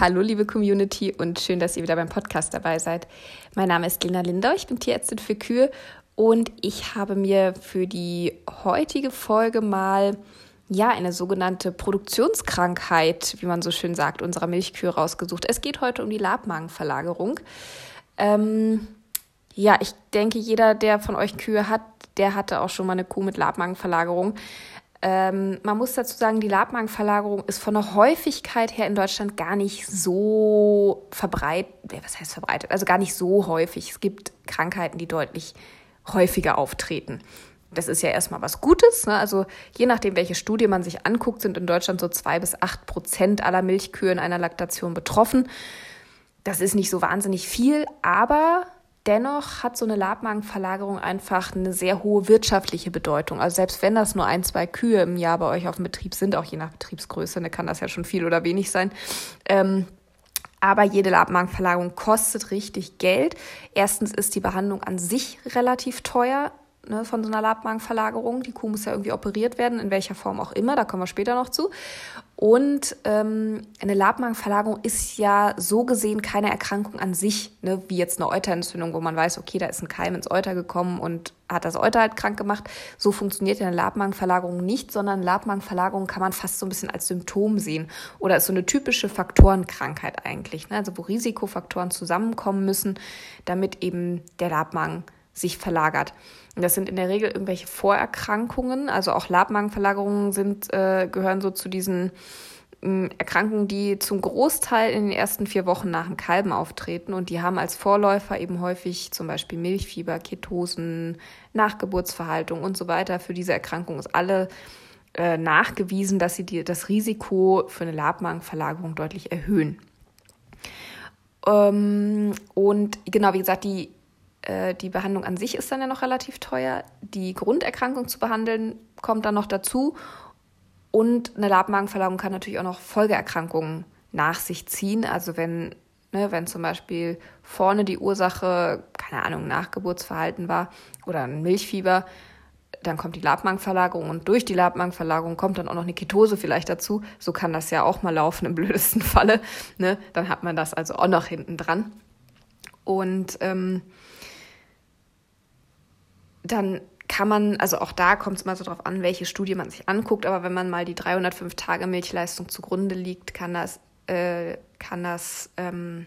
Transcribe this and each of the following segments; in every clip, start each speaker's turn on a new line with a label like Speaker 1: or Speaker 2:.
Speaker 1: Hallo liebe Community und schön, dass ihr wieder beim Podcast dabei seid. Mein Name ist Lena Lindau, ich bin Tierärztin für Kühe und ich habe mir für die heutige Folge mal ja eine sogenannte Produktionskrankheit, wie man so schön sagt, unserer Milchkühe rausgesucht. Es geht heute um die Labmagenverlagerung. Ähm, ja, ich denke, jeder, der von euch Kühe hat, der hatte auch schon mal eine Kuh mit Labmagenverlagerung. Ähm, man muss dazu sagen, die Labmagenverlagerung ist von der Häufigkeit her in Deutschland gar nicht so verbreitet. Was heißt verbreitet? Also gar nicht so häufig. Es gibt Krankheiten, die deutlich häufiger auftreten. Das ist ja erstmal was Gutes. Ne? Also je nachdem, welche Studie man sich anguckt, sind in Deutschland so zwei bis acht Prozent aller Milchkühe in einer Laktation betroffen. Das ist nicht so wahnsinnig viel, aber Dennoch hat so eine Labmagenverlagerung einfach eine sehr hohe wirtschaftliche Bedeutung. Also selbst wenn das nur ein, zwei Kühe im Jahr bei euch auf dem Betrieb sind, auch je nach Betriebsgröße, dann kann das ja schon viel oder wenig sein. Ähm, aber jede Labmagenverlagerung kostet richtig Geld. Erstens ist die Behandlung an sich relativ teuer ne, von so einer Labmagenverlagerung. Die Kuh muss ja irgendwie operiert werden, in welcher Form auch immer, da kommen wir später noch zu. Und ähm, eine Labmagenverlagerung ist ja so gesehen keine Erkrankung an sich, ne, wie jetzt eine Euterentzündung, wo man weiß, okay, da ist ein Keim ins Euter gekommen und hat das Euter halt krank gemacht. So funktioniert eine Labmagenverlagerung nicht, sondern Labmagenverlagerung kann man fast so ein bisschen als Symptom sehen oder ist so eine typische Faktorenkrankheit eigentlich, ne, also wo Risikofaktoren zusammenkommen müssen, damit eben der Labmagen sich verlagert. Das sind in der Regel irgendwelche Vorerkrankungen, also auch Labmagenverlagerungen sind, äh, gehören so zu diesen äh, Erkrankungen, die zum Großteil in den ersten vier Wochen nach dem Kalben auftreten und die haben als Vorläufer eben häufig zum Beispiel Milchfieber, Ketosen, Nachgeburtsverhaltung und so weiter. Für diese Erkrankung ist alle äh, nachgewiesen, dass sie die, das Risiko für eine Labmagenverlagerung deutlich erhöhen. Ähm, und genau, wie gesagt, die äh, die Behandlung an sich ist dann ja noch relativ teuer. Die Grunderkrankung zu behandeln kommt dann noch dazu. Und eine Labmagenverlagerung kann natürlich auch noch Folgeerkrankungen nach sich ziehen. Also wenn, ne, wenn zum Beispiel vorne die Ursache, keine Ahnung, Nachgeburtsverhalten war oder ein Milchfieber, dann kommt die Labmagenverlagerung und durch die Labmagenverlagerung kommt dann auch noch eine Ketose vielleicht dazu. So kann das ja auch mal laufen im blödesten Falle. Ne? Dann hat man das also auch noch hinten dran. Und ähm, dann kann man, also auch da kommt es mal so drauf an, welche Studie man sich anguckt, aber wenn man mal die 305 Tage Milchleistung zugrunde liegt, kann das, äh, kann das ähm,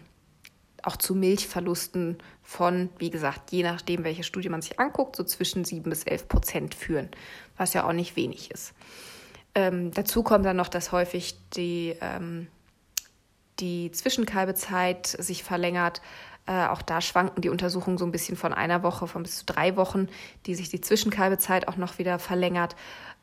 Speaker 1: auch zu Milchverlusten von, wie gesagt, je nachdem, welche Studie man sich anguckt, so zwischen 7 bis 11 Prozent führen, was ja auch nicht wenig ist. Ähm, dazu kommt dann noch, dass häufig die, ähm, die Zwischenkalbezeit sich verlängert, äh, auch da schwanken die Untersuchungen so ein bisschen von einer Woche, von bis zu drei Wochen, die sich die Zwischenkalbezeit auch noch wieder verlängert.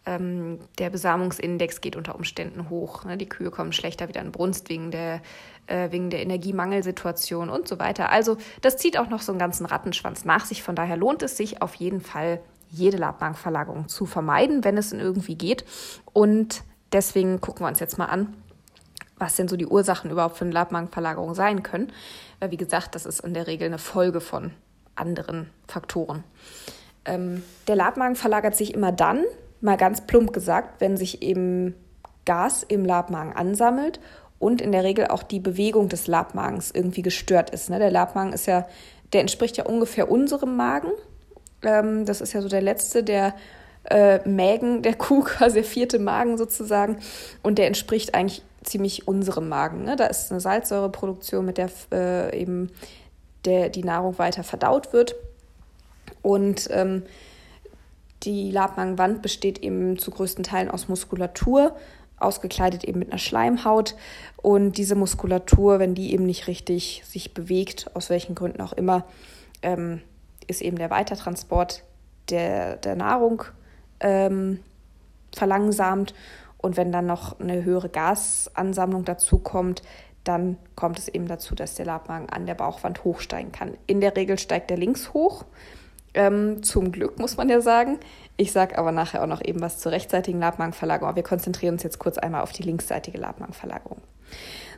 Speaker 1: Ähm, der Besamungsindex geht unter Umständen hoch. Ne? Die Kühe kommen schlechter wieder in Brunst wegen der, äh, wegen der Energiemangelsituation und so weiter. Also das zieht auch noch so einen ganzen Rattenschwanz nach sich. Von daher lohnt es sich auf jeden Fall, jede Labbankverlagerung zu vermeiden, wenn es in irgendwie geht. Und deswegen gucken wir uns jetzt mal an, was denn so die Ursachen überhaupt für eine Labmagenverlagerung sein können. Weil, wie gesagt, das ist in der Regel eine Folge von anderen Faktoren. Ähm, der Labmagen verlagert sich immer dann, mal ganz plump gesagt, wenn sich eben Gas im Labmagen ansammelt und in der Regel auch die Bewegung des Labmagens irgendwie gestört ist. Ne? Der Labmagen ist ja, der entspricht ja ungefähr unserem Magen. Ähm, das ist ja so der letzte der äh, Mägen der Kuh, quasi der vierte Magen sozusagen. Und der entspricht eigentlich ziemlich unserem Magen. Ne? Da ist eine Salzsäureproduktion, mit der äh, eben der, die Nahrung weiter verdaut wird. Und ähm, die Labmagenwand besteht eben zu größten Teilen aus Muskulatur, ausgekleidet eben mit einer Schleimhaut. Und diese Muskulatur, wenn die eben nicht richtig sich bewegt, aus welchen Gründen auch immer, ähm, ist eben der Weitertransport der, der Nahrung ähm, verlangsamt. Und wenn dann noch eine höhere Gasansammlung dazu kommt, dann kommt es eben dazu, dass der Labmagen an der Bauchwand hochsteigen kann. In der Regel steigt er links hoch. Ähm, zum Glück muss man ja sagen. Ich sage aber nachher auch noch eben was zur rechtseitigen Labmagenverlagerung. Aber wir konzentrieren uns jetzt kurz einmal auf die linksseitige Labmagenverlagerung.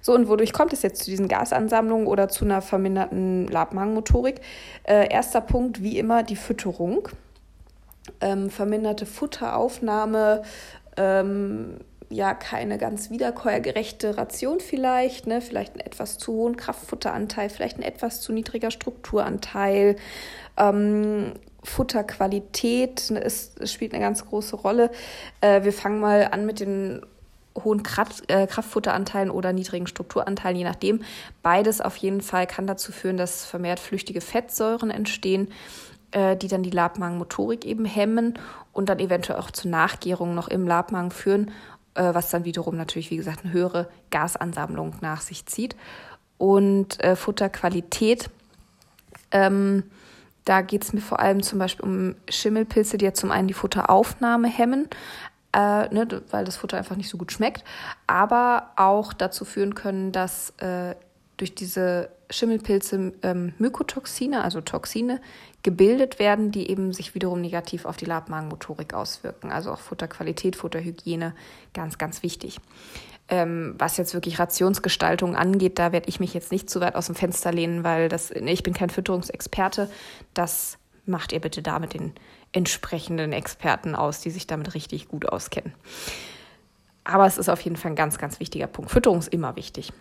Speaker 1: So, und wodurch kommt es jetzt zu diesen Gasansammlungen oder zu einer verminderten Labmagenmotorik? Äh, erster Punkt, wie immer, die Fütterung. Ähm, verminderte Futteraufnahme ähm, ja keine ganz wiederkäuergerechte Ration vielleicht, ne? vielleicht einen etwas zu hohen Kraftfutteranteil, vielleicht ein etwas zu niedriger Strukturanteil. Ähm, Futterqualität ne, ist, spielt eine ganz große Rolle. Äh, wir fangen mal an mit den hohen äh, Kraftfutteranteilen oder niedrigen Strukturanteilen, je nachdem. Beides auf jeden Fall kann dazu führen, dass vermehrt flüchtige Fettsäuren entstehen, äh, die dann die Labmagenmotorik eben hemmen und dann eventuell auch zu Nachgärungen noch im Labmagen führen, äh, was dann wiederum natürlich, wie gesagt, eine höhere Gasansammlung nach sich zieht. Und äh, Futterqualität, ähm, da geht es mir vor allem zum Beispiel um Schimmelpilze, die ja zum einen die Futteraufnahme hemmen, äh, ne, weil das Futter einfach nicht so gut schmeckt, aber auch dazu führen können, dass äh, durch diese Schimmelpilze ähm, Mykotoxine, also Toxine, gebildet werden, die eben sich wiederum negativ auf die Labmagenmotorik auswirken. Also auch Futterqualität, Futterhygiene, ganz, ganz wichtig. Ähm, was jetzt wirklich Rationsgestaltung angeht, da werde ich mich jetzt nicht zu weit aus dem Fenster lehnen, weil das, ich bin kein Fütterungsexperte. Das macht ihr bitte da mit den entsprechenden Experten aus, die sich damit richtig gut auskennen. Aber es ist auf jeden Fall ein ganz, ganz wichtiger Punkt. Fütterung ist immer wichtig.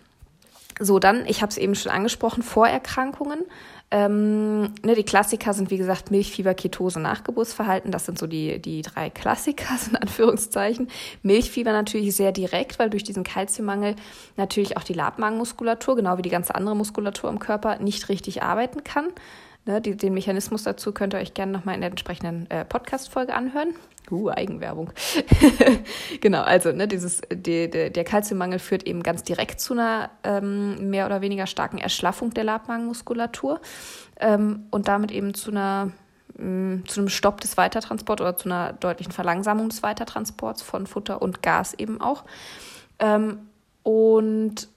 Speaker 1: So, dann, ich habe es eben schon angesprochen, Vorerkrankungen. Ähm, ne, die Klassiker sind, wie gesagt, Milchfieber, Ketose, Nachgeburtsverhalten. Das sind so die, die drei Klassiker, in Anführungszeichen. Milchfieber natürlich sehr direkt, weil durch diesen Kalziummangel natürlich auch die Labmagenmuskulatur, genau wie die ganze andere Muskulatur im Körper, nicht richtig arbeiten kann. Ne, die, den Mechanismus dazu könnt ihr euch gerne nochmal in der entsprechenden äh, Podcast-Folge anhören. Uh, Eigenwerbung. genau, also ne, dieses, die, die, der Kalziummangel führt eben ganz direkt zu einer ähm, mehr oder weniger starken Erschlaffung der Labmagenmuskulatur ähm, und damit eben zu einer mm, zu einem Stopp des Weitertransports oder zu einer deutlichen Verlangsamung des Weitertransports von Futter und Gas eben auch. Ähm, und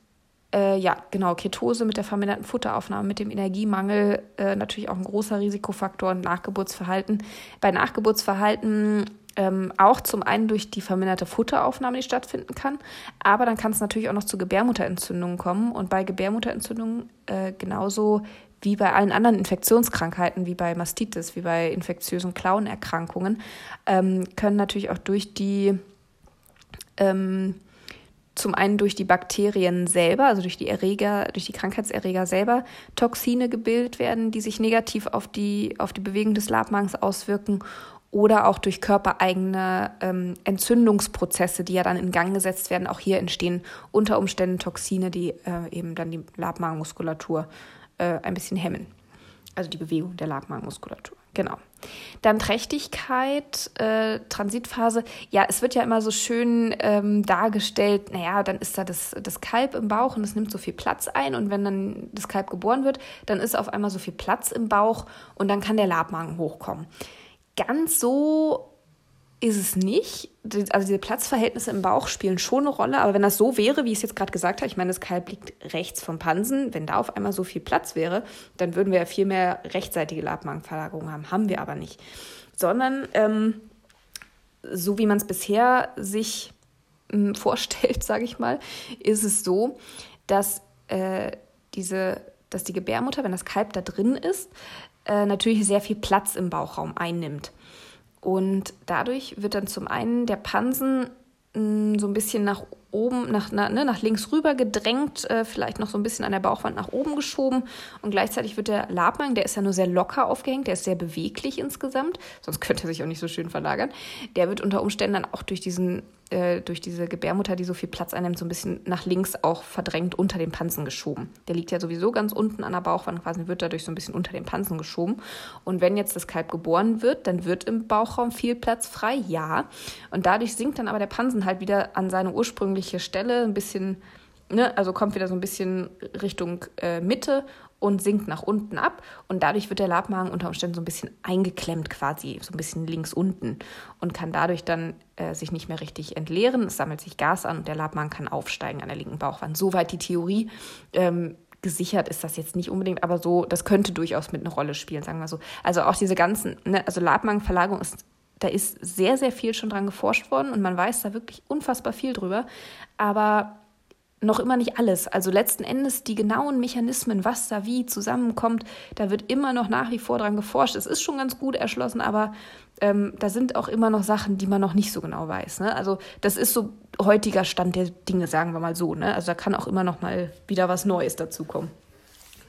Speaker 1: äh, ja, genau, Ketose mit der verminderten Futteraufnahme, mit dem Energiemangel äh, natürlich auch ein großer Risikofaktor und Nachgeburtsverhalten. Bei Nachgeburtsverhalten ähm, auch zum einen durch die verminderte Futteraufnahme, die stattfinden kann, aber dann kann es natürlich auch noch zu Gebärmutterentzündungen kommen und bei Gebärmutterentzündungen äh, genauso wie bei allen anderen Infektionskrankheiten, wie bei Mastitis, wie bei infektiösen Klauenerkrankungen, ähm, können natürlich auch durch die ähm, zum einen durch die Bakterien selber, also durch die Erreger, durch die Krankheitserreger selber Toxine gebildet werden, die sich negativ auf die, auf die Bewegung des Labmagens auswirken oder auch durch körpereigene ähm, Entzündungsprozesse, die ja dann in Gang gesetzt werden. Auch hier entstehen unter Umständen Toxine, die äh, eben dann die Labmagenmuskulatur äh, ein bisschen hemmen. Also die Bewegung der Labmagenmuskulatur. Genau. Dann Trächtigkeit, äh, Transitphase. Ja, es wird ja immer so schön ähm, dargestellt, naja, dann ist da das, das Kalb im Bauch und es nimmt so viel Platz ein. Und wenn dann das Kalb geboren wird, dann ist auf einmal so viel Platz im Bauch und dann kann der Labmagen hochkommen. Ganz so ist es nicht. Also diese Platzverhältnisse im Bauch spielen schon eine Rolle, aber wenn das so wäre, wie ich es jetzt gerade gesagt habe, ich meine, das Kalb liegt rechts vom Pansen, wenn da auf einmal so viel Platz wäre, dann würden wir ja viel mehr rechtsseitige Labmagenverlagerung haben. Haben wir aber nicht. Sondern ähm, so wie man es bisher sich ähm, vorstellt, sage ich mal, ist es so, dass äh, diese, dass die Gebärmutter, wenn das Kalb da drin ist, äh, natürlich sehr viel Platz im Bauchraum einnimmt. Und dadurch wird dann zum einen der Pansen mm, so ein bisschen nach oben, nach, na, ne, nach links rüber gedrängt, äh, vielleicht noch so ein bisschen an der Bauchwand nach oben geschoben. Und gleichzeitig wird der Labmagen, der ist ja nur sehr locker aufgehängt, der ist sehr beweglich insgesamt, sonst könnte er sich auch nicht so schön verlagern. Der wird unter Umständen dann auch durch diesen äh, durch diese Gebärmutter, die so viel Platz einnimmt, so ein bisschen nach links auch verdrängt unter den Pansen geschoben. Der liegt ja sowieso ganz unten an der Bauchwand, quasi wird dadurch so ein bisschen unter den Pansen geschoben. Und wenn jetzt das Kalb geboren wird, dann wird im Bauchraum viel Platz frei, ja. Und dadurch sinkt dann aber der Pansen halt wieder an seine ursprüngliche Stelle, ein bisschen Ne, also kommt wieder so ein bisschen Richtung äh, Mitte und sinkt nach unten ab und dadurch wird der Labmagen unter Umständen so ein bisschen eingeklemmt quasi, so ein bisschen links unten und kann dadurch dann äh, sich nicht mehr richtig entleeren. Es sammelt sich Gas an und der Labmagen kann aufsteigen an der linken Bauchwand. Soweit die Theorie. Ähm, gesichert ist das jetzt nicht unbedingt, aber so, das könnte durchaus mit einer Rolle spielen, sagen wir so. Also auch diese ganzen, ne, also Labmagenverlagerung ist, da ist sehr, sehr viel schon dran geforscht worden und man weiß da wirklich unfassbar viel drüber. Aber noch immer nicht alles. Also letzten Endes die genauen Mechanismen, was da wie zusammenkommt, da wird immer noch nach wie vor dran geforscht. Es ist schon ganz gut erschlossen, aber ähm, da sind auch immer noch Sachen, die man noch nicht so genau weiß. Ne? Also das ist so heutiger Stand der Dinge, sagen wir mal so. Ne? Also da kann auch immer noch mal wieder was Neues dazukommen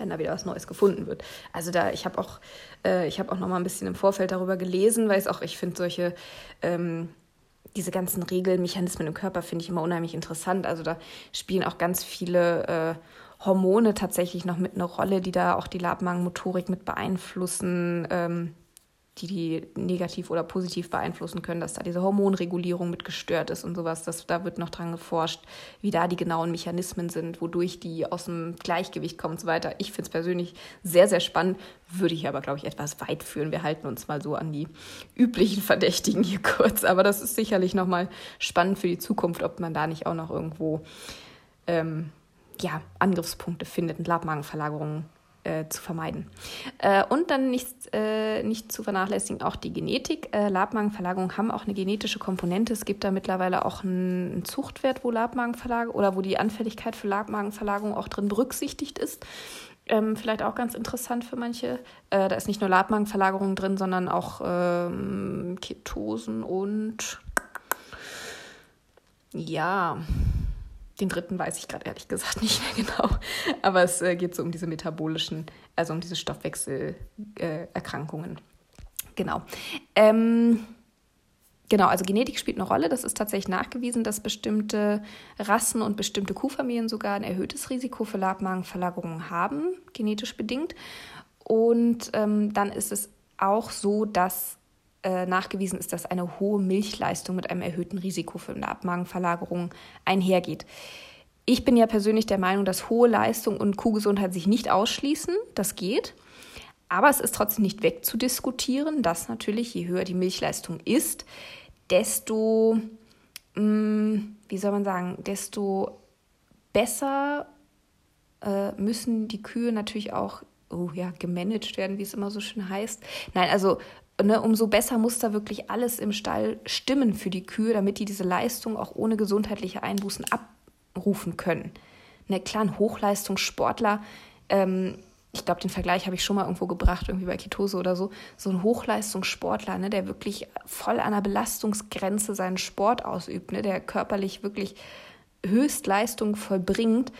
Speaker 1: wenn da wieder was Neues gefunden wird. Also da, ich habe auch, äh, ich habe auch noch mal ein bisschen im Vorfeld darüber gelesen, weil es auch, ich finde solche ähm, diese ganzen Regelmechanismen im Körper finde ich immer unheimlich interessant. Also da spielen auch ganz viele äh, Hormone tatsächlich noch mit eine Rolle, die da auch die Labmagenmotorik mit beeinflussen. Ähm, die die negativ oder positiv beeinflussen können, dass da diese Hormonregulierung mit gestört ist und sowas. Das, da wird noch dran geforscht, wie da die genauen Mechanismen sind, wodurch die aus dem Gleichgewicht kommen und so weiter. Ich finde es persönlich sehr, sehr spannend, würde ich aber, glaube ich, etwas weit führen. Wir halten uns mal so an die üblichen Verdächtigen hier kurz. Aber das ist sicherlich nochmal spannend für die Zukunft, ob man da nicht auch noch irgendwo ähm, ja, Angriffspunkte findet und Labmagenverlagerungen äh, zu vermeiden. Äh, und dann nicht, äh, nicht zu vernachlässigen auch die Genetik. Äh, Labmagenverlagerungen haben auch eine genetische Komponente. Es gibt da mittlerweile auch einen, einen Zuchtwert, wo Labmagenverlagerung oder wo die Anfälligkeit für Labmagenverlagerung auch drin berücksichtigt ist. Ähm, vielleicht auch ganz interessant für manche. Äh, da ist nicht nur Labmagenverlagerung drin, sondern auch ähm, Ketosen und ja, den dritten weiß ich gerade ehrlich gesagt nicht mehr genau. Aber es äh, geht so um diese metabolischen, also um diese Stoffwechselerkrankungen. Äh, genau. Ähm, Genau, also Genetik spielt eine Rolle. Das ist tatsächlich nachgewiesen, dass bestimmte Rassen und bestimmte Kuhfamilien sogar ein erhöhtes Risiko für Labmagenverlagerungen haben, genetisch bedingt. Und ähm, dann ist es auch so, dass äh, nachgewiesen ist, dass eine hohe Milchleistung mit einem erhöhten Risiko für eine Abmagenverlagerung einhergeht. Ich bin ja persönlich der Meinung, dass hohe Leistung und Kuhgesundheit sich nicht ausschließen. Das geht. Aber es ist trotzdem nicht wegzudiskutieren, dass natürlich, je höher die Milchleistung ist, desto, mh, mm, wie soll man sagen, desto besser äh, müssen die Kühe natürlich auch oh ja, gemanagt werden, wie es immer so schön heißt. Nein, also ne, umso besser muss da wirklich alles im Stall stimmen für die Kühe, damit die diese Leistung auch ohne gesundheitliche Einbußen abrufen können. Ne, klar, ein Hochleistungssportler, ähm, ich glaube, den Vergleich habe ich schon mal irgendwo gebracht, irgendwie bei Ketose oder so, so ein Hochleistungssportler, ne, der wirklich voll an der Belastungsgrenze seinen Sport ausübt, ne, der körperlich wirklich Höchstleistung vollbringt,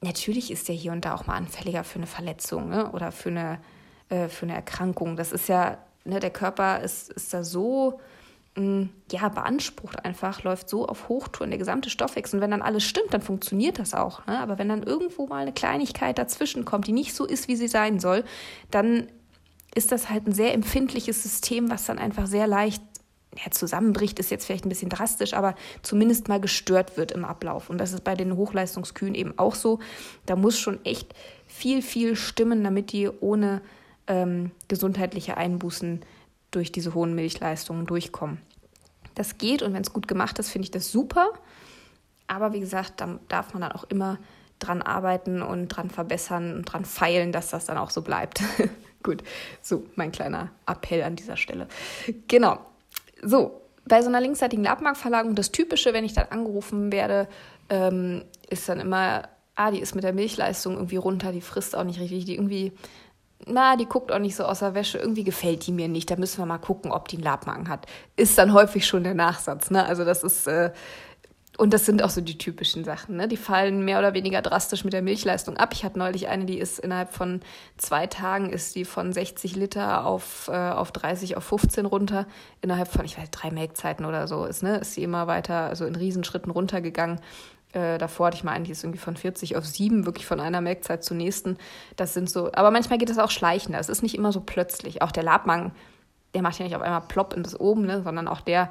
Speaker 1: natürlich ist der hier und da auch mal anfälliger für eine Verletzung ne, oder für eine, äh, für eine Erkrankung. Das ist ja ne, der Körper ist, ist da so mm, ja, beansprucht einfach, läuft so auf Hochtouren, der gesamte Stoffwechsel. Und wenn dann alles stimmt, dann funktioniert das auch. Ne? Aber wenn dann irgendwo mal eine Kleinigkeit dazwischen kommt, die nicht so ist, wie sie sein soll, dann ist das halt ein sehr empfindliches System, was dann einfach sehr leicht ja, zusammenbricht, ist jetzt vielleicht ein bisschen drastisch, aber zumindest mal gestört wird im Ablauf. Und das ist bei den Hochleistungskühen eben auch so. Da muss schon echt viel, viel stimmen, damit die ohne ähm, gesundheitliche Einbußen durch diese hohen Milchleistungen durchkommen. Das geht und wenn es gut gemacht ist, finde ich das super. Aber wie gesagt, da darf man dann auch immer dran arbeiten und dran verbessern und dran feilen, dass das dann auch so bleibt. gut, so mein kleiner Appell an dieser Stelle. Genau. So, bei so einer linksseitigen Labmarkverlagerung, das Typische, wenn ich dann angerufen werde, ähm, ist dann immer, ah, die ist mit der Milchleistung irgendwie runter, die frisst auch nicht richtig, die irgendwie na, die guckt auch nicht so aus der Wäsche, irgendwie gefällt die mir nicht, da müssen wir mal gucken, ob die einen Labmagen hat. Ist dann häufig schon der Nachsatz, ne? Also das ist, äh, und das sind auch so die typischen Sachen, ne? Die fallen mehr oder weniger drastisch mit der Milchleistung ab. Ich hatte neulich eine, die ist innerhalb von zwei Tagen ist die von 60 Liter auf, äh, auf 30, auf 15 runter. Innerhalb von, ich weiß, drei Melkzeiten oder so ist, ne? Ist sie immer weiter, also in Riesenschritten runtergegangen. Äh, davor hatte ich mal einen, die ist irgendwie von 40 auf 7, wirklich von einer Melkzeit zur nächsten. Das sind so, aber manchmal geht es auch schleichender. Es ist nicht immer so plötzlich. Auch der Labmang, der macht ja nicht auf einmal plopp in das oben, ne, sondern auch der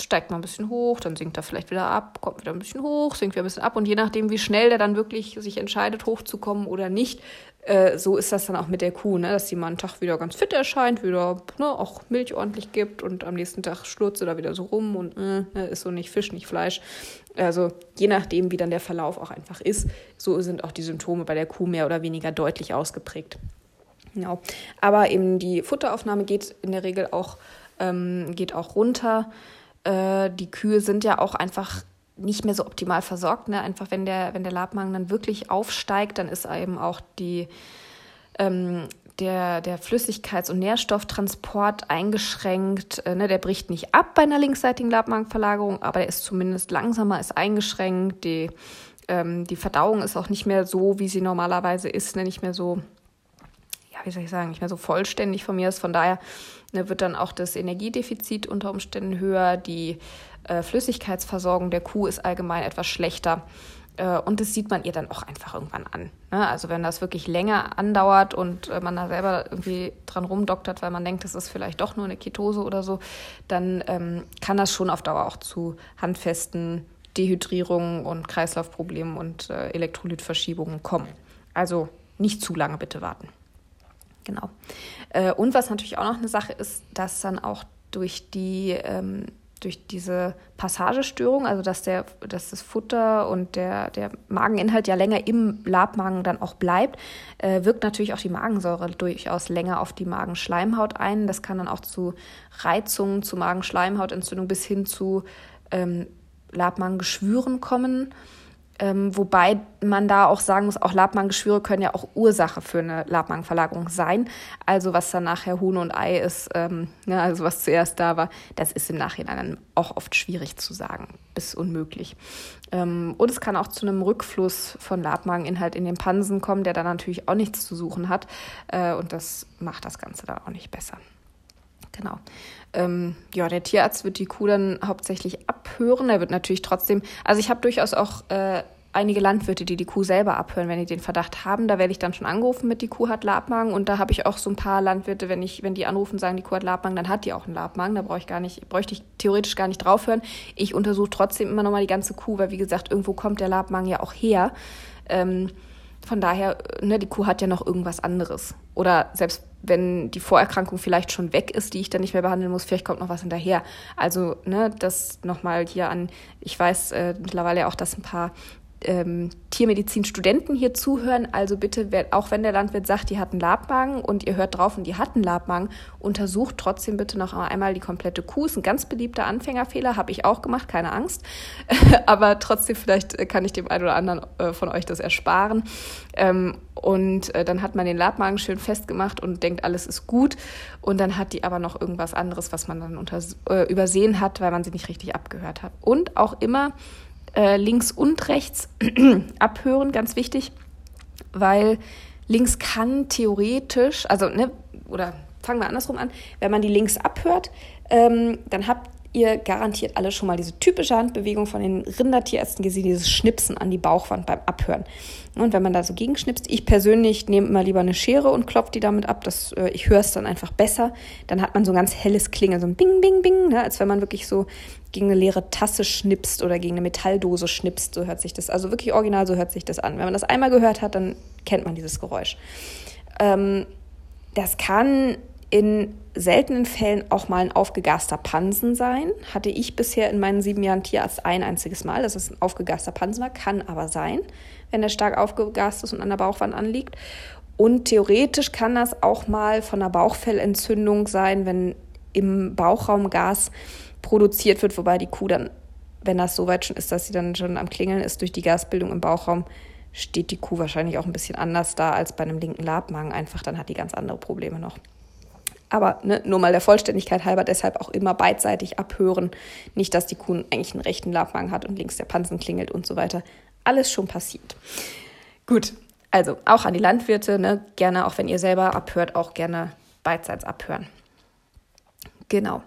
Speaker 1: steigt mal ein bisschen hoch, dann sinkt er vielleicht wieder ab, kommt wieder ein bisschen hoch, sinkt wieder ein bisschen ab und je nachdem, wie schnell der dann wirklich sich entscheidet, hochzukommen oder nicht, äh, so ist das dann auch mit der Kuh, ne? dass die mal einen Tag wieder ganz fit erscheint, wieder ne, auch Milch ordentlich gibt und am nächsten Tag schlurzt sie da wieder so rum und äh, ne, ist so nicht Fisch, nicht Fleisch. Also je nachdem, wie dann der Verlauf auch einfach ist, so sind auch die Symptome bei der Kuh mehr oder weniger deutlich ausgeprägt. Genau. Aber eben die Futteraufnahme geht in der Regel auch, ähm, geht auch runter. Äh, die Kühe sind ja auch einfach nicht mehr so optimal versorgt. Ne? Einfach wenn der, wenn der Labmagen dann wirklich aufsteigt, dann ist eben auch die, ähm, der, der Flüssigkeits- und Nährstofftransport eingeschränkt. Äh, ne? Der bricht nicht ab bei einer linksseitigen Labmagenverlagerung, aber er ist zumindest langsamer, ist eingeschränkt. Die, ähm, die Verdauung ist auch nicht mehr so, wie sie normalerweise ist, ne? nicht mehr so, ja, wie soll ich sagen, nicht mehr so vollständig von mir ist. Von daher ne, wird dann auch das Energiedefizit unter Umständen höher. Die äh, Flüssigkeitsversorgung der Kuh ist allgemein etwas schlechter. Äh, und das sieht man ihr dann auch einfach irgendwann an. Ne? Also wenn das wirklich länger andauert und äh, man da selber irgendwie dran rumdoktert, weil man denkt, das ist vielleicht doch nur eine Ketose oder so, dann ähm, kann das schon auf Dauer auch zu handfesten Dehydrierungen und Kreislaufproblemen und äh, Elektrolytverschiebungen kommen. Also nicht zu lange bitte warten. Genau. Äh, und was natürlich auch noch eine Sache ist, dass dann auch durch die ähm, durch diese Passagestörung, also dass, der, dass das Futter und der, der Mageninhalt ja länger im Labmagen dann auch bleibt, äh, wirkt natürlich auch die Magensäure durchaus länger auf die Magenschleimhaut ein. Das kann dann auch zu Reizungen, zu Magenschleimhautentzündung bis hin zu ähm, Labmagengeschwüren kommen. Ähm, wobei man da auch sagen muss, auch Labmagengeschwüre können ja auch Ursache für eine Labmagenverlagerung sein. Also was dann nachher Huhn und Ei ist, ähm, ne, also was zuerst da war, das ist im Nachhinein dann auch oft schwierig zu sagen, bis unmöglich. Ähm, und es kann auch zu einem Rückfluss von Labmageninhalt in den Pansen kommen, der dann natürlich auch nichts zu suchen hat. Äh, und das macht das Ganze dann auch nicht besser. Genau. Ähm, ja, der Tierarzt wird die Kuh dann hauptsächlich abhören. Er wird natürlich trotzdem, also ich habe durchaus auch äh, einige Landwirte, die die Kuh selber abhören, wenn die den Verdacht haben. Da werde ich dann schon angerufen mit, die Kuh hat Labmagen. Und da habe ich auch so ein paar Landwirte, wenn ich, wenn die anrufen, sagen, die Kuh hat Labmagen, dann hat die auch einen Labmagen. Da brauche ich gar nicht, bräuchte ich theoretisch gar nicht draufhören. Ich untersuche trotzdem immer nochmal die ganze Kuh, weil wie gesagt, irgendwo kommt der Labmagen ja auch her. Ähm, von daher, ne, die Kuh hat ja noch irgendwas anderes. Oder selbst wenn die Vorerkrankung vielleicht schon weg ist, die ich dann nicht mehr behandeln muss, vielleicht kommt noch was hinterher. Also, ne, das nochmal hier an, ich weiß äh, mittlerweile auch, dass ein paar ähm, Tiermedizinstudenten hier zuhören. Also bitte, auch wenn der Landwirt sagt, die hatten Labmagen und ihr hört drauf und die hatten Labmagen, untersucht trotzdem bitte noch einmal die komplette Kuh. Ist ein ganz beliebter Anfängerfehler, habe ich auch gemacht, keine Angst. Aber trotzdem, vielleicht kann ich dem einen oder anderen äh, von euch das ersparen. Ähm, und äh, dann hat man den Labmagen schön festgemacht und denkt, alles ist gut. Und dann hat die aber noch irgendwas anderes, was man dann unter, äh, übersehen hat, weil man sie nicht richtig abgehört hat. Und auch immer äh, links und rechts abhören, ganz wichtig, weil links kann theoretisch, also, ne, oder fangen wir andersrum an, wenn man die links abhört, ähm, dann habt ihr garantiert alle schon mal diese typische Handbewegung von den Rindertierärzten gesehen, dieses Schnipsen an die Bauchwand beim Abhören. Und wenn man da so gegenschnipst, ich persönlich nehme immer lieber eine Schere und klopfe die damit ab, das, äh, ich höre es dann einfach besser. Dann hat man so ein ganz helles Klingen, so ein Bing, Bing, Bing, ne? als wenn man wirklich so gegen eine leere Tasse schnipst oder gegen eine Metalldose schnipst, so hört sich das, also wirklich original, so hört sich das an. Wenn man das einmal gehört hat, dann kennt man dieses Geräusch. Ähm, das kann in seltenen Fällen auch mal ein aufgegaster Pansen sein. Hatte ich bisher in meinen sieben Jahren Tierarzt ein einziges Mal, dass es ein aufgegaster Pansen war. Kann aber sein, wenn der stark aufgegast ist und an der Bauchwand anliegt. Und theoretisch kann das auch mal von einer Bauchfellentzündung sein, wenn im Bauchraum Gas produziert wird, wobei die Kuh dann, wenn das so weit schon ist, dass sie dann schon am Klingeln ist durch die Gasbildung im Bauchraum, steht die Kuh wahrscheinlich auch ein bisschen anders da als bei einem linken Labmagen. Einfach, dann hat die ganz andere Probleme noch. Aber ne, nur mal der Vollständigkeit halber deshalb auch immer beidseitig abhören. Nicht, dass die Kuh eigentlich einen rechten Labmagen hat und links der Pansen klingelt und so weiter. Alles schon passiert. Gut, also auch an die Landwirte, ne, gerne, auch wenn ihr selber abhört, auch gerne beidseits abhören. Genau.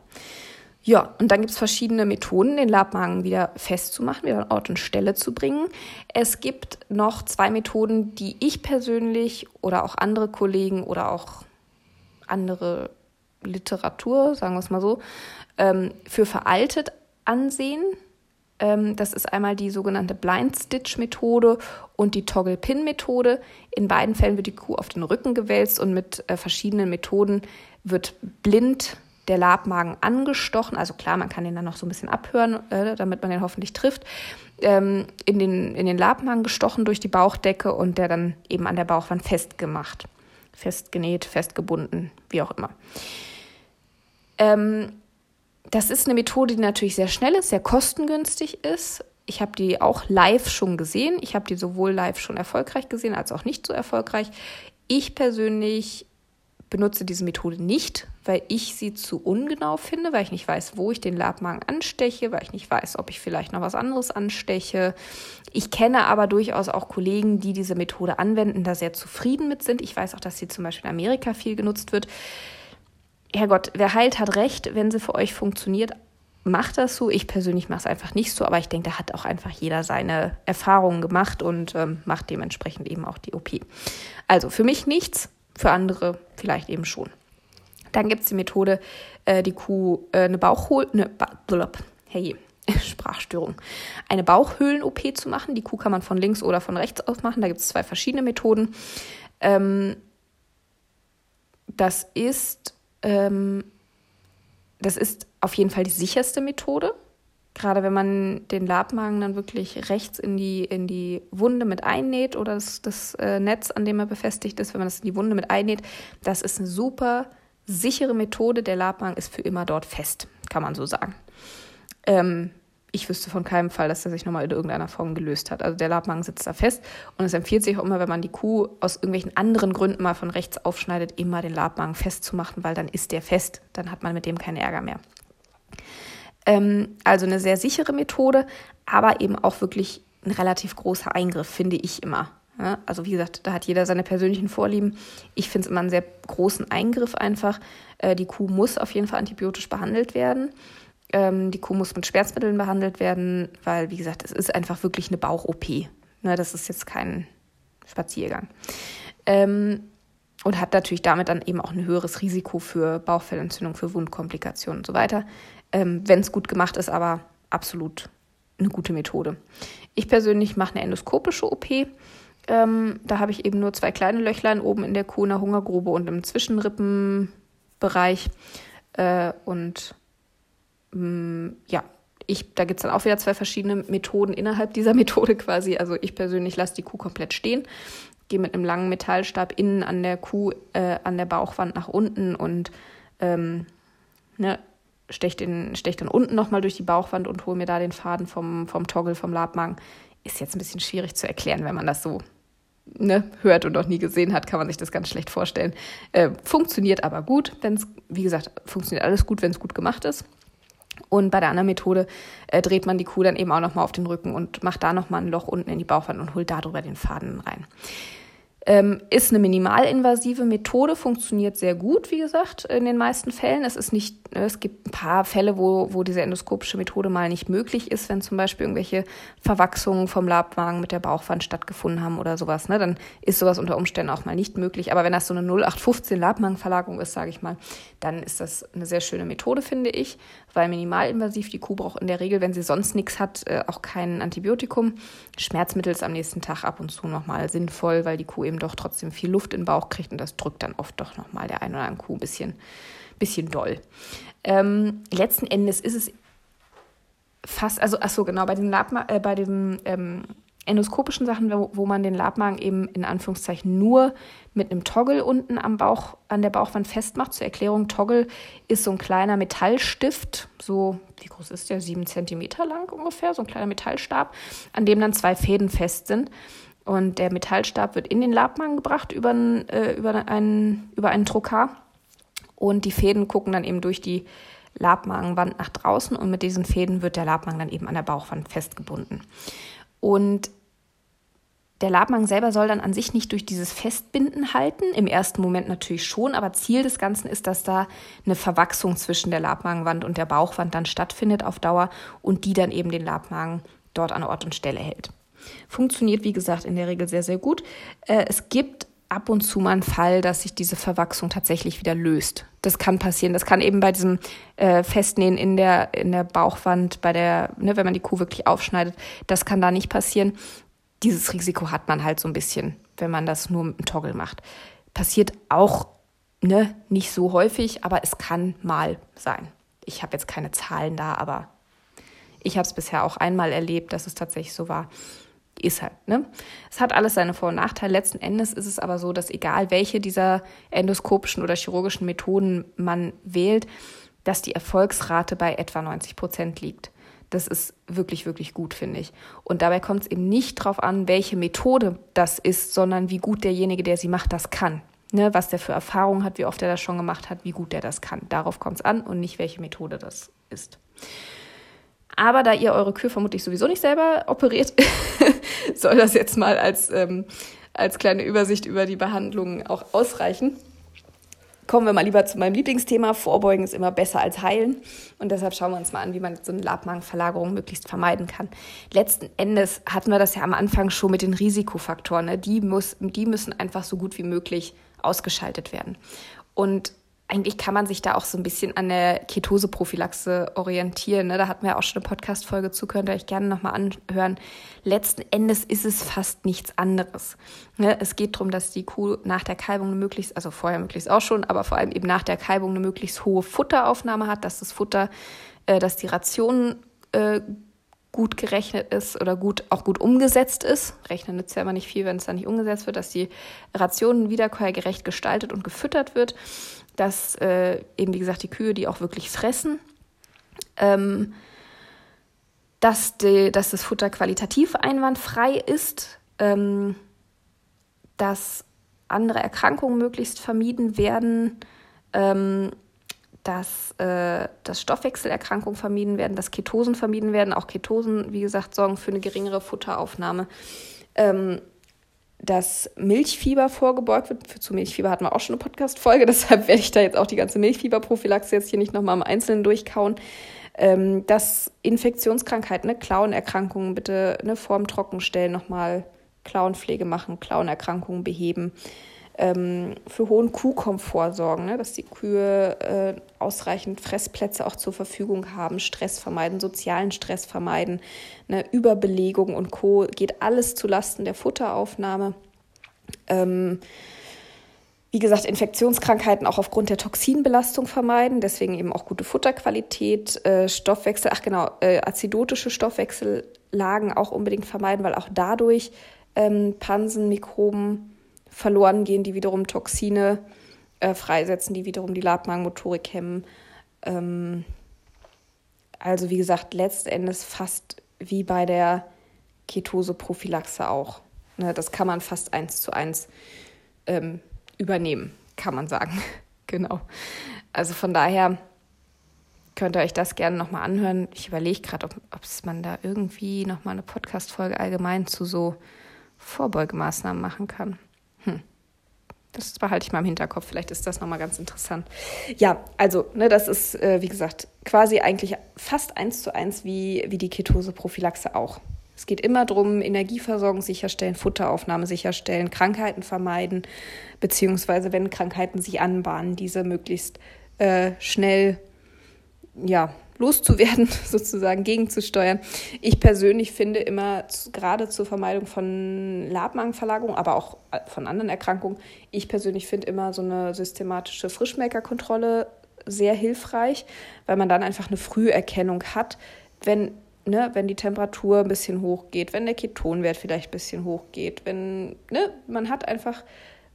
Speaker 1: Ja, und dann gibt es verschiedene Methoden, den Labmagen wieder festzumachen, wieder an Ort und Stelle zu bringen. Es gibt noch zwei Methoden, die ich persönlich oder auch andere Kollegen oder auch andere Literatur, sagen wir es mal so, ähm, für veraltet ansehen. Ähm, das ist einmal die sogenannte Blind Stitch Methode und die Toggle Pin Methode. In beiden Fällen wird die Kuh auf den Rücken gewälzt und mit äh, verschiedenen Methoden wird blind der Labmagen angestochen. Also klar, man kann den dann noch so ein bisschen abhören, äh, damit man den hoffentlich trifft. Ähm, in, den, in den Labmagen gestochen durch die Bauchdecke und der dann eben an der Bauchwand festgemacht festgenäht, festgebunden, wie auch immer. Ähm, das ist eine Methode, die natürlich sehr schnell ist, sehr kostengünstig ist Ich habe die auch live schon gesehen. Ich habe die sowohl live schon erfolgreich gesehen als auch nicht so erfolgreich. Ich persönlich benutze diese Methode nicht, weil ich sie zu ungenau finde, weil ich nicht weiß, wo ich den Labmagen ansteche, weil ich nicht weiß, ob ich vielleicht noch was anderes ansteche. Ich kenne aber durchaus auch Kollegen, die diese Methode anwenden, da sehr zufrieden mit sind. Ich weiß auch, dass sie zum Beispiel in Amerika viel genutzt wird. Herrgott, wer heilt, hat recht. Wenn sie für euch funktioniert, macht das so. Ich persönlich mache es einfach nicht so, aber ich denke, da hat auch einfach jeder seine Erfahrungen gemacht und ähm, macht dementsprechend eben auch die OP. Also für mich nichts, für andere vielleicht eben schon. Dann gibt es die Methode, äh, die Kuh äh, eine Bauchhol... Ne, ba hey, Sprachstörung. Eine Bauchhöhlen-OP zu machen. Die Kuh kann man von links oder von rechts aus machen. Da gibt es zwei verschiedene Methoden. Ähm, das ist... Ähm, das ist auf jeden Fall die sicherste Methode. Gerade wenn man den Labmagen dann wirklich rechts in die, in die Wunde mit einnäht oder das, das äh, Netz, an dem er befestigt ist, wenn man das in die Wunde mit einnäht, das ist eine super sichere Methode. Der Labmagen ist für immer dort fest, kann man so sagen. Ähm, ich wüsste von keinem Fall, dass er sich nochmal in irgendeiner Form gelöst hat. Also der Labmagen sitzt da fest und es empfiehlt sich auch immer, wenn man die Kuh aus irgendwelchen anderen Gründen mal von rechts aufschneidet, immer den Labmagen festzumachen, weil dann ist der fest, dann hat man mit dem keinen Ärger mehr. Ähm, also eine sehr sichere Methode, aber eben auch wirklich ein relativ großer Eingriff, finde ich immer. Ja, also wie gesagt, da hat jeder seine persönlichen Vorlieben. Ich finde es immer einen sehr großen Eingriff einfach. Äh, die Kuh muss auf jeden Fall antibiotisch behandelt werden. Ähm, die Kuh muss mit Schmerzmitteln behandelt werden, weil, wie gesagt, es ist einfach wirklich eine Bauch-OP. Ne, das ist jetzt kein Spaziergang. Ähm, und hat natürlich damit dann eben auch ein höheres Risiko für Bauchfellentzündung, für Wundkomplikationen und so weiter ähm, wenn es gut gemacht ist, aber absolut eine gute Methode. Ich persönlich mache eine endoskopische OP. Ähm, da habe ich eben nur zwei kleine Löchlein oben in der Kuh, in der Hungergrube und im Zwischenrippenbereich. Äh, und ähm, ja, ich, da gibt es dann auch wieder zwei verschiedene Methoden innerhalb dieser Methode quasi. Also ich persönlich lasse die Kuh komplett stehen, gehe mit einem langen Metallstab innen an der Kuh, äh, an der Bauchwand nach unten und ähm, ne, steche, stech dann unten nochmal durch die Bauchwand und hole mir da den Faden vom, vom Toggle, vom Labmagen. Ist jetzt ein bisschen schwierig zu erklären, wenn man das so ne, hört und noch nie gesehen hat, kann man sich das ganz schlecht vorstellen. Äh, funktioniert aber gut, wenn es, wie gesagt, funktioniert alles gut, wenn es gut gemacht ist. Und bei der anderen Methode äh, dreht man die Kuh dann eben auch nochmal auf den Rücken und macht da nochmal ein Loch unten in die Bauchwand und holt darüber den Faden rein. Ähm, ist eine minimalinvasive Methode, funktioniert sehr gut, wie gesagt, in den meisten Fällen. Es ist nicht, ne, es gibt ein paar Fälle, wo, wo diese endoskopische Methode mal nicht möglich ist, wenn zum Beispiel irgendwelche Verwachsungen vom Labmagen mit der Bauchwand stattgefunden haben oder sowas. Ne, dann ist sowas unter Umständen auch mal nicht möglich. Aber wenn das so eine 0815 Labmagenverlagerung ist, sage ich mal, dann ist das eine sehr schöne Methode, finde ich, weil minimalinvasiv die Kuh braucht in der Regel, wenn sie sonst nichts hat, äh, auch kein Antibiotikum. Schmerzmittel ist am nächsten Tag ab und zu nochmal sinnvoll, weil die Kuh eben doch trotzdem viel Luft in den Bauch kriegt und das drückt dann oft doch nochmal der ein oder andere Kuh ein bisschen, bisschen doll. Ähm, letzten Endes ist es fast, also ach so genau, bei den, Labma äh, bei den ähm, endoskopischen Sachen, wo, wo man den Labmagen eben in Anführungszeichen nur mit einem Toggle unten am Bauch, an der Bauchwand festmacht. Zur Erklärung, Toggle ist so ein kleiner Metallstift, so, wie groß ist der? Sieben Zentimeter lang ungefähr, so ein kleiner Metallstab, an dem dann zwei Fäden fest sind. Und der Metallstab wird in den Labmagen gebracht über, äh, über, einen, über einen Trokar. Und die Fäden gucken dann eben durch die Labmagenwand nach draußen und mit diesen Fäden wird der Labmagen dann eben an der Bauchwand festgebunden. Und der Labmagen selber soll dann an sich nicht durch dieses Festbinden halten, im ersten Moment natürlich schon, aber Ziel des Ganzen ist, dass da eine Verwachsung zwischen der Labmagenwand und der Bauchwand dann stattfindet auf Dauer und die dann eben den Labmagen dort an Ort und Stelle hält. Funktioniert, wie gesagt, in der Regel sehr, sehr gut. Äh, es gibt ab und zu mal einen Fall, dass sich diese Verwachsung tatsächlich wieder löst. Das kann passieren. Das kann eben bei diesem äh, Festnähen in der, in der Bauchwand, bei der, ne, wenn man die Kuh wirklich aufschneidet, das kann da nicht passieren. Dieses Risiko hat man halt so ein bisschen, wenn man das nur mit einem Toggle macht. Passiert auch ne, nicht so häufig, aber es kann mal sein. Ich habe jetzt keine Zahlen da, aber ich habe es bisher auch einmal erlebt, dass es tatsächlich so war ist halt, ne? Es hat alles seine Vor- und Nachteile. Letzten Endes ist es aber so, dass egal welche dieser endoskopischen oder chirurgischen Methoden man wählt, dass die Erfolgsrate bei etwa 90 Prozent liegt. Das ist wirklich, wirklich gut, finde ich. Und dabei kommt es eben nicht darauf an, welche Methode das ist, sondern wie gut derjenige, der sie macht, das kann. Ne, was der für Erfahrungen hat, wie oft er das schon gemacht hat, wie gut der das kann. Darauf kommt es an und nicht, welche Methode das ist. Aber da ihr eure Kür vermutlich sowieso nicht selber operiert, soll das jetzt mal als, ähm, als kleine Übersicht über die Behandlungen auch ausreichen. Kommen wir mal lieber zu meinem Lieblingsthema. Vorbeugen ist immer besser als heilen. Und deshalb schauen wir uns mal an, wie man so eine Labmagenverlagerung möglichst vermeiden kann. Letzten Endes hatten wir das ja am Anfang schon mit den Risikofaktoren. Ne? Die, muss, die müssen einfach so gut wie möglich ausgeschaltet werden. Und eigentlich kann man sich da auch so ein bisschen an der Ketoseprophylaxe orientieren. Ne? Da hatten wir auch schon eine Podcast-Folge zu, könnt ihr euch gerne nochmal anhören. Letzten Endes ist es fast nichts anderes. Ne? Es geht darum, dass die Kuh nach der Kalbung eine möglichst, also vorher möglichst auch schon, aber vor allem eben nach der Kalbung eine möglichst hohe Futteraufnahme hat, dass das Futter, äh, dass die Ration äh, gut gerechnet ist oder gut, auch gut umgesetzt ist. Rechnen nützt ja immer nicht viel, wenn es dann nicht umgesetzt wird, dass die Ration wiederkehrgerecht gestaltet und gefüttert wird dass äh, eben, wie gesagt, die Kühe, die auch wirklich fressen, ähm, dass, die, dass das Futter qualitativ einwandfrei ist, ähm, dass andere Erkrankungen möglichst vermieden werden, ähm, dass, äh, dass Stoffwechselerkrankungen vermieden werden, dass Ketosen vermieden werden. Auch Ketosen, wie gesagt, sorgen für eine geringere Futteraufnahme. Ähm, dass Milchfieber vorgebeugt wird. Für zu Milchfieber hatten wir auch schon eine Podcast-Folge, deshalb werde ich da jetzt auch die ganze Milchfieberprophylaxe jetzt hier nicht nochmal im Einzelnen durchkauen. Ähm, dass Infektionskrankheiten, ne, Klauenerkrankungen bitte eine Form trocken stellen, nochmal Klauenpflege machen, Klauenerkrankungen beheben. Ähm, für hohen Kuhkomfort sorgen, ne, dass die Kühe äh, ausreichend Fressplätze auch zur Verfügung haben, Stress vermeiden, sozialen Stress vermeiden, ne, Überbelegung und Co. geht alles zulasten der Futteraufnahme. Ähm, wie gesagt, Infektionskrankheiten auch aufgrund der Toxinbelastung vermeiden, deswegen eben auch gute Futterqualität, äh, Stoffwechsel, ach genau, äh, azidotische Stoffwechsellagen auch unbedingt vermeiden, weil auch dadurch ähm, Pansen, Mikroben verloren gehen, die wiederum Toxine äh, freisetzen, die wiederum die Labmagenmotorik hemmen. Ähm, also wie gesagt, letztendlich fast wie bei der Ketoseprophylaxe auch. Ne, das kann man fast eins zu eins ähm, übernehmen, kann man sagen. genau. Also von daher könnt ihr euch das gerne nochmal anhören. Ich überlege gerade, ob, ob man da irgendwie nochmal eine Podcast-Folge allgemein zu so Vorbeugemaßnahmen machen kann. Das behalte ich mal im Hinterkopf. Vielleicht ist das nochmal ganz interessant. Ja, also, ne, das ist, äh, wie gesagt, quasi eigentlich fast eins zu eins wie, wie die Ketoseprophylaxe auch. Es geht immer darum, Energieversorgung sicherstellen, Futteraufnahme sicherstellen, Krankheiten vermeiden, beziehungsweise wenn Krankheiten sich anbahnen, diese möglichst äh, schnell ja, loszuwerden, sozusagen gegenzusteuern. Ich persönlich finde immer, gerade zur Vermeidung von Labmagenverlagerung, aber auch äh, von anderen Erkrankungen, ich persönlich finde immer so eine systematische Frischmelkerkontrolle sehr hilfreich, weil man dann einfach eine Früherkennung hat, wenn, ne, wenn die Temperatur ein bisschen hochgeht, wenn der Ketonwert vielleicht ein bisschen hochgeht, wenn, ne, man hat einfach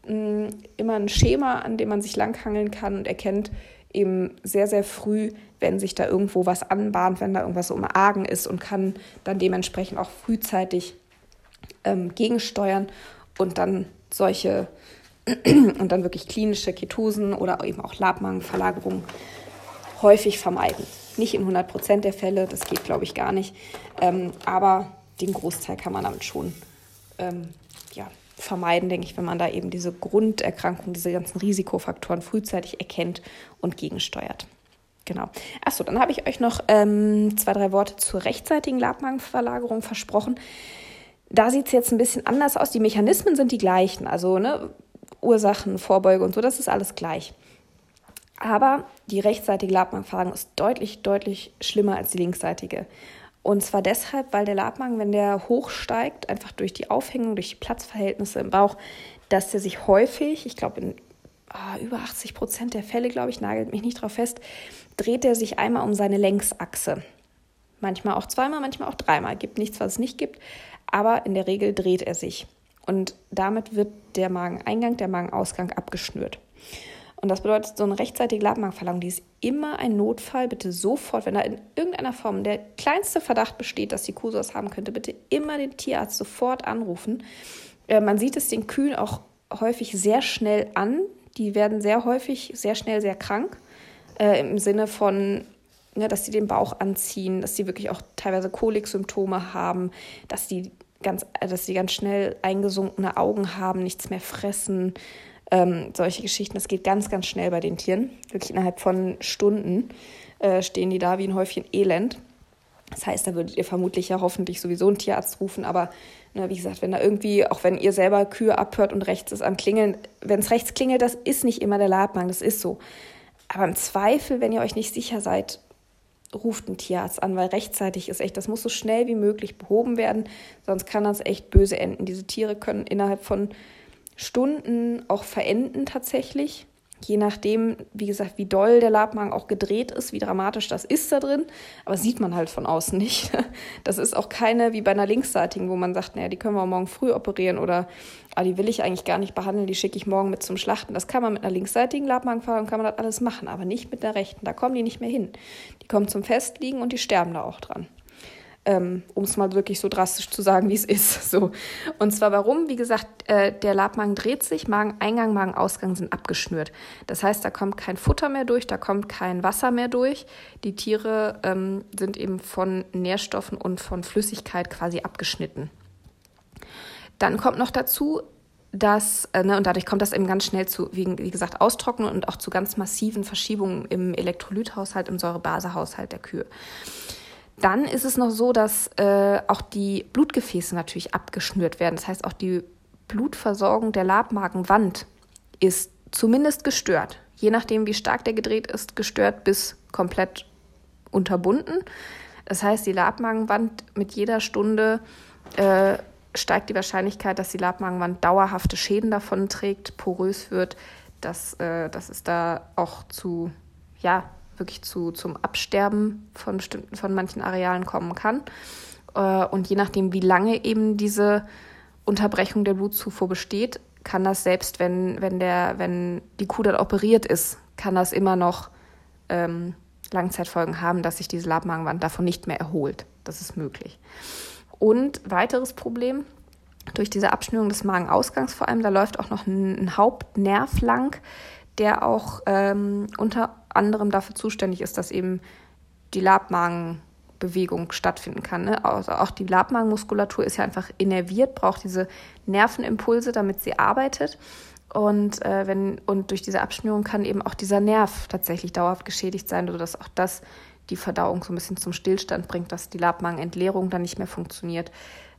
Speaker 1: mh, mm, immer ein Schema, an dem man sich langhangeln kann und erkennt, eben sehr, sehr früh, wenn sich da irgendwo was anbahnt, wenn da irgendwas um Argen ist und kann dann dementsprechend auch frühzeitig ähm, gegensteuern und dann solche und dann wirklich klinische Ketosen oder eben auch Labmagenverlagerungen häufig vermeiden. Nicht in 100 Prozent der Fälle, das geht glaube ich gar nicht, ähm, aber den Großteil kann man damit schon ähm, ja, vermeiden, denke ich, wenn man da eben diese Grunderkrankung, diese ganzen Risikofaktoren frühzeitig erkennt und gegensteuert. Genau. Achso, dann habe ich euch noch ähm, zwei, drei Worte zur rechtzeitigen Labmagenverlagerung versprochen. Da sieht es jetzt ein bisschen anders aus. Die Mechanismen sind die gleichen, also ne, Ursachen, Vorbeuge und so, das ist alles gleich. Aber die rechtsseitige Labmagenverlagerung ist deutlich, deutlich schlimmer als die linksseitige. Und zwar deshalb, weil der Labmagen, wenn der hochsteigt, einfach durch die Aufhängung, durch die Platzverhältnisse im Bauch, dass der sich häufig, ich glaube in oh, über 80 Prozent der Fälle, glaube ich, nagelt mich nicht drauf fest, dreht er sich einmal um seine Längsachse. Manchmal auch zweimal, manchmal auch dreimal. Gibt nichts, was es nicht gibt, aber in der Regel dreht er sich. Und damit wird der Mageneingang, der Magenausgang abgeschnürt. Und das bedeutet, so eine rechtzeitige Labmagenverlangung, die ist immer ein Notfall. Bitte sofort, wenn da in irgendeiner Form der kleinste Verdacht besteht, dass die Kuh sowas haben könnte, bitte immer den Tierarzt sofort anrufen. Äh, man sieht es den Kühen auch häufig sehr schnell an. Die werden sehr häufig sehr schnell sehr krank. Äh, Im Sinne von, ja, dass sie den Bauch anziehen, dass sie wirklich auch teilweise Koliksymptome haben, dass die ganz, dass sie ganz schnell eingesunkene Augen haben, nichts mehr fressen ähm, solche Geschichten. Das geht ganz, ganz schnell bei den Tieren. Wirklich innerhalb von Stunden äh, stehen die da wie ein Häufchen Elend. Das heißt, da würdet ihr vermutlich ja hoffentlich sowieso einen Tierarzt rufen, aber ne, wie gesagt, wenn da irgendwie, auch wenn ihr selber Kühe abhört und rechts ist am Klingeln, wenn es rechts klingelt, das ist nicht immer der Labmagen, das ist so. Aber im Zweifel, wenn ihr euch nicht sicher seid, ruft einen Tierarzt an, weil rechtzeitig ist echt, das muss so schnell wie möglich behoben werden, sonst kann das echt böse enden. Diese Tiere können innerhalb von Stunden auch verenden tatsächlich. Je nachdem, wie gesagt, wie doll der Labmagen auch gedreht ist, wie dramatisch das ist da drin. Aber sieht man halt von außen nicht. Das ist auch keine wie bei einer linksseitigen, wo man sagt, naja, die können wir morgen früh operieren oder ah, die will ich eigentlich gar nicht behandeln, die schicke ich morgen mit zum Schlachten. Das kann man mit einer linksseitigen Labmagenverfahren, kann man das alles machen, aber nicht mit der rechten. Da kommen die nicht mehr hin. Die kommen zum Festliegen und die sterben da auch dran ähm, um es mal wirklich so drastisch zu sagen, wie es ist. So. Und zwar warum? Wie gesagt, äh, der Labmagen dreht sich, Mageneingang, Magenausgang sind abgeschnürt. Das heißt, da kommt kein Futter mehr durch, da kommt kein Wasser mehr durch. Die Tiere ähm, sind eben von Nährstoffen und von Flüssigkeit quasi abgeschnitten. Dann kommt noch dazu, dass, äh, ne, und dadurch kommt das eben ganz schnell zu, wie, wie gesagt, Austrocknen und auch zu ganz massiven Verschiebungen im Elektrolythaushalt, im Säurebasehaushalt der Kühe. Dann ist es noch so, dass äh, auch die Blutgefäße natürlich abgeschnürt werden. Das heißt, auch die Blutversorgung der Labmagenwand ist zumindest gestört. Je nachdem, wie stark der gedreht ist, gestört bis komplett unterbunden. Das heißt, die Labmagenwand mit jeder Stunde äh, steigt die Wahrscheinlichkeit, dass die Labmagenwand dauerhafte Schäden davon trägt, porös wird, dass, äh, dass es da auch zu ja, wirklich zu, zum Absterben von bestimmten, von manchen Arealen kommen kann. Äh, und je nachdem, wie lange eben diese Unterbrechung der Blutzufuhr besteht, kann das selbst, wenn, wenn, der, wenn die Kuh dann operiert ist, kann das immer noch ähm, Langzeitfolgen haben, dass sich diese Labmagenwand davon nicht mehr erholt. Das ist möglich. Und weiteres Problem, durch diese Abschnürung des Magenausgangs vor allem, da läuft auch noch ein, ein Hauptnerv lang, der auch ähm, unter anderem dafür zuständig ist, dass eben die Labmagenbewegung stattfinden kann. Ne? Also auch die Labmagenmuskulatur ist ja einfach innerviert, braucht diese Nervenimpulse, damit sie arbeitet. Und, äh, wenn, und durch diese Abschnürung kann eben auch dieser Nerv tatsächlich dauerhaft geschädigt sein, sodass auch das die Verdauung so ein bisschen zum Stillstand bringt, dass die Labmagenentleerung dann nicht mehr funktioniert.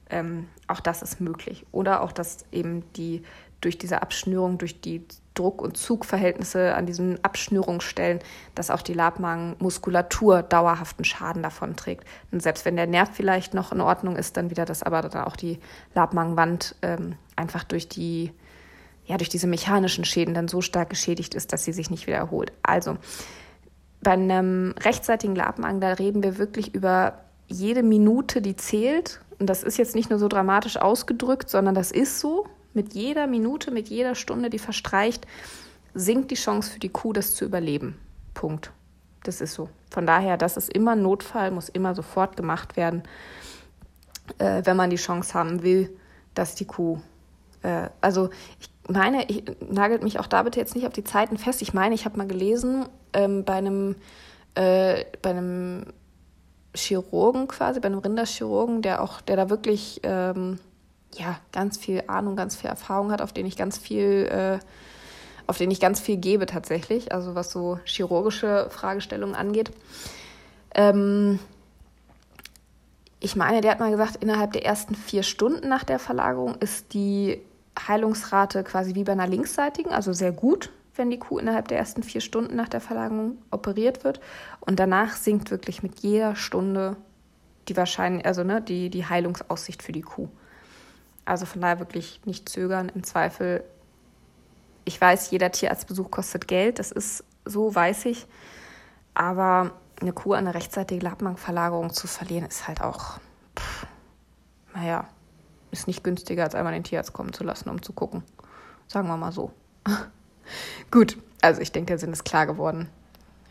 Speaker 1: Ähm, auch das ist möglich. Oder auch, dass eben die durch diese Abschnürung, durch die Druck- und Zugverhältnisse an diesen Abschnürungsstellen, dass auch die Labmagenmuskulatur dauerhaften Schaden davon trägt. Und selbst wenn der Nerv vielleicht noch in Ordnung ist, dann wieder das aber dann auch die Labmagenwand ähm, einfach durch die ja durch diese mechanischen Schäden dann so stark geschädigt ist, dass sie sich nicht wieder erholt. Also bei einem rechtzeitigen Labmagen, da reden wir wirklich über jede Minute, die zählt. Und das ist jetzt nicht nur so dramatisch ausgedrückt, sondern das ist so. Mit jeder Minute, mit jeder Stunde, die verstreicht, sinkt die Chance für die Kuh, das zu überleben. Punkt. Das ist so. Von daher, das ist immer ein Notfall, muss immer sofort gemacht werden, äh, wenn man die Chance haben will, dass die Kuh. Äh, also ich meine, ich nagelt mich auch da bitte jetzt nicht auf die Zeiten fest. Ich meine, ich habe mal gelesen, ähm, bei einem äh, bei einem Chirurgen quasi, bei einem Rinderchirurgen, der auch, der da wirklich ähm, ja, ganz viel Ahnung, ganz viel Erfahrung hat, auf den ich ganz viel, äh, auf den ich ganz viel gebe tatsächlich, also was so chirurgische Fragestellungen angeht. Ähm, ich meine, der hat mal gesagt, innerhalb der ersten vier Stunden nach der Verlagerung ist die Heilungsrate quasi wie bei einer linksseitigen, also sehr gut, wenn die Kuh innerhalb der ersten vier Stunden nach der Verlagerung operiert wird. Und danach sinkt wirklich mit jeder Stunde die Wahrscheinlich, also ne, die, die Heilungsaussicht für die Kuh. Also von daher wirklich nicht zögern. Im Zweifel, ich weiß, jeder Tierarztbesuch kostet Geld, das ist so, weiß ich. Aber eine Kuh an eine rechtzeitige Labmagenverlagerung zu verlieren, ist halt auch, pff, naja, ist nicht günstiger, als einmal den Tierarzt kommen zu lassen, um zu gucken. Sagen wir mal so. Gut, also ich denke, der Sinn ist klar geworden.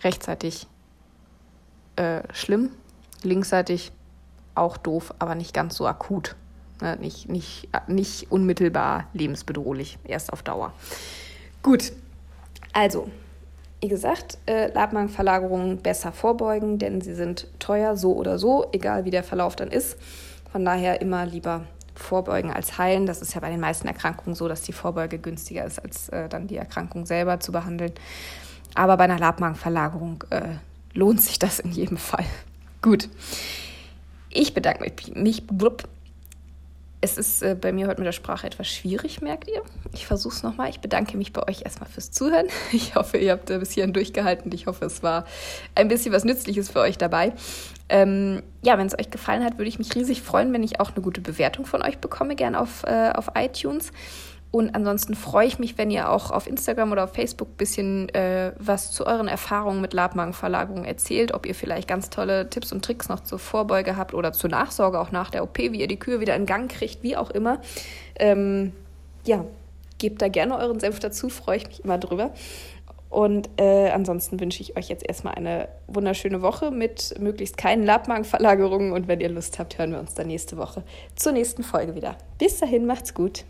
Speaker 1: Rechtzeitig äh, schlimm, linksseitig auch doof, aber nicht ganz so akut. Ne? Nicht, nicht, nicht unmittelbar lebensbedrohlich, erst auf Dauer. Gut, also, wie gesagt, äh, Labmagenverlagerungen besser vorbeugen, denn sie sind teuer, so oder so, egal wie der Verlauf dann ist. Von daher immer lieber vorbeugen als heilen. Das ist ja bei den meisten Erkrankungen so, dass die Vorbeuge günstiger ist, als äh, dann die Erkrankung selber zu behandeln. Aber bei einer Labmagenverlagerung äh, lohnt sich das in jedem Fall. Gut. Ich bedanke mich. Blub. Es ist äh, bei mir heute mit der Sprache etwas schwierig, merkt ihr. Ich versuche es nochmal. Ich bedanke mich bei euch erstmal fürs Zuhören. Ich hoffe, ihr habt äh, bis hierhin durchgehalten. Ich hoffe, es war ein bisschen was Nützliches für euch dabei. Ähm, ja, wenn es euch gefallen hat, würde ich mich riesig freuen, wenn ich auch eine gute Bewertung von euch bekomme, gern auf, äh, auf iTunes. Und ansonsten freue ich mich, wenn ihr auch auf Instagram oder auf Facebook ein bisschen äh, was zu euren Erfahrungen mit Labmagenverlagerung erzählt, ob ihr vielleicht ganz tolle Tipps und Tricks noch zur Vorbeuge habt oder zur Nachsorge, auch nach der OP, wie ihr die Kühe wieder in Gang kriegt, wie auch immer. Ähm, ja, gebt da gerne euren Senf dazu, freue ich mich immer drüber. Und äh, ansonsten wünsche ich euch jetzt erstmal eine wunderschöne Woche mit möglichst keinen Labmagenverlagerungen. Und wenn ihr Lust habt, hören wir uns dann nächste Woche zur nächsten Folge wieder. Bis dahin, macht's gut.